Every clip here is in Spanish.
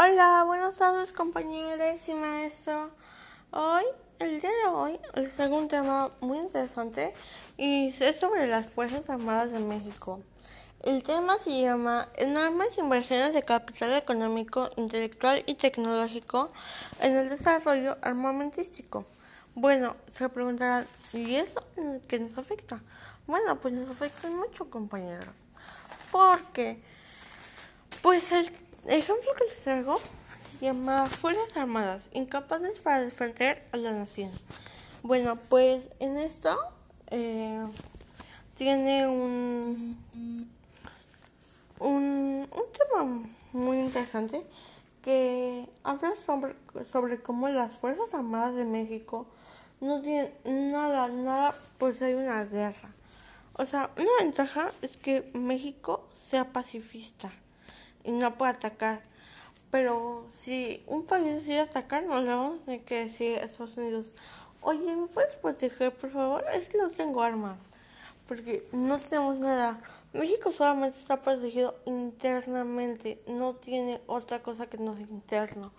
Hola, buenas tardes compañeros y maestro. Hoy, el día de hoy, les traigo un tema muy interesante y es sobre las Fuerzas Armadas de México. El tema se llama Enormes inversiones de capital económico, intelectual y tecnológico en el desarrollo armamentístico. Bueno, se preguntarán, ¿y eso qué nos afecta? Bueno, pues nos afecta mucho, compañero. Porque, pues el ejemplo que les traigo se llama Fuerzas Armadas, incapaces para defender a la nación. Bueno, pues en esto eh, tiene un, un, un tema muy interesante que habla sobre, sobre cómo las Fuerzas Armadas de México no tienen nada, nada, pues hay una guerra. O sea, una ventaja es que México sea pacifista y no puede atacar. Pero si un país decide atacar, no le vamos a tener que decir a Estados Unidos, oye, ¿me puedes proteger, por favor? Es que no tengo armas, porque no tenemos nada. México solamente está protegido internamente, no tiene otra cosa que no sea interno.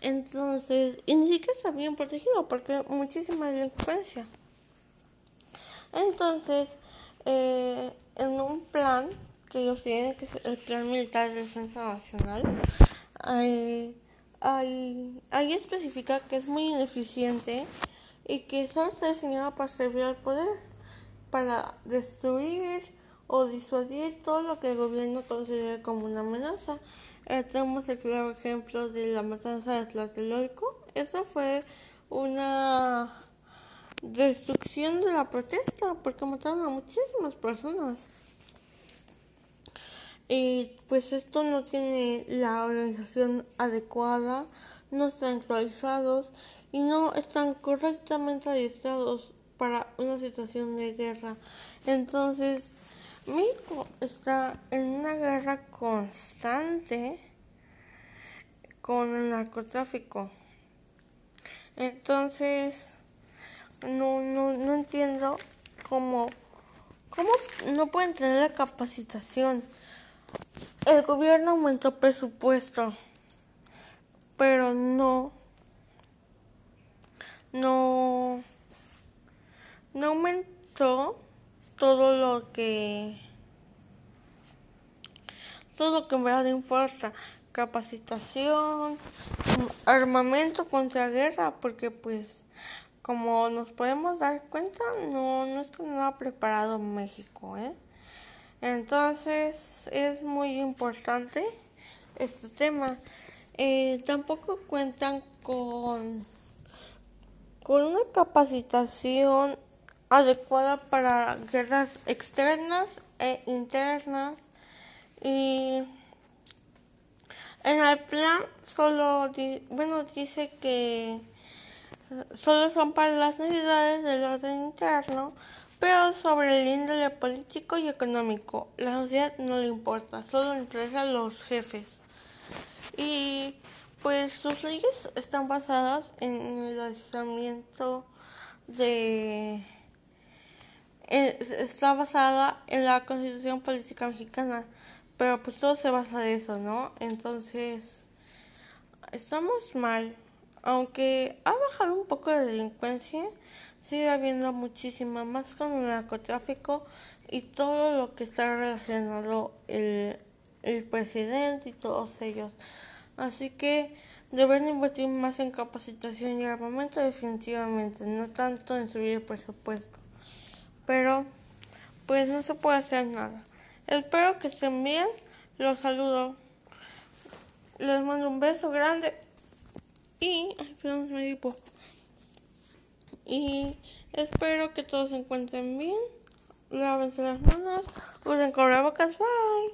Entonces, y ni siquiera está bien protegido porque hay muchísima delincuencia. Entonces, eh, en un plan que ellos tienen, que es el Plan Militar de Defensa Nacional, ahí, ahí, ahí especifica que es muy ineficiente y que solo está diseñado para servir al poder, para destruir o disuadir todo lo que el gobierno considera como una amenaza. Eh, tenemos el claro ejemplo de la matanza de Tlatelolco. Eso fue una destrucción de la protesta porque mataron a muchísimas personas. Y pues esto no tiene la organización adecuada, no están actualizados y no están correctamente adiestrados para una situación de guerra. Entonces, México está en una guerra constante con el narcotráfico. Entonces, no, no, no entiendo cómo, cómo no pueden tener la capacitación. El gobierno aumentó presupuesto, pero no, no, no aumentó todo lo que, todo lo que en verdad importa capacitación, armamento contra guerra, porque pues como nos podemos dar cuenta, no, no está nada preparado México, ¿eh? Entonces es muy importante este tema. Eh, tampoco cuentan con, con una capacitación adecuada para guerras externas e internas y en el plan solo bueno dice que solo son para las necesidades del orden interno, pero sobre el índole político y económico. La sociedad no le importa, solo interesa a los jefes. Y pues sus leyes están basadas en el aislamiento de... está basada en la constitución política mexicana, pero pues todo se basa de eso, ¿no? Entonces, estamos mal aunque ha bajado un poco la delincuencia, sigue habiendo muchísima más con el narcotráfico y todo lo que está relacionado el, el presidente y todos ellos. Así que deben invertir más en capacitación y armamento definitivamente, no tanto en subir el presupuesto. Pero pues no se puede hacer nada. Espero que estén bien, los saludo. Les mando un beso grande y, y espero que todos se encuentren bien. Lávense las manos, usen cubrebocas, bye.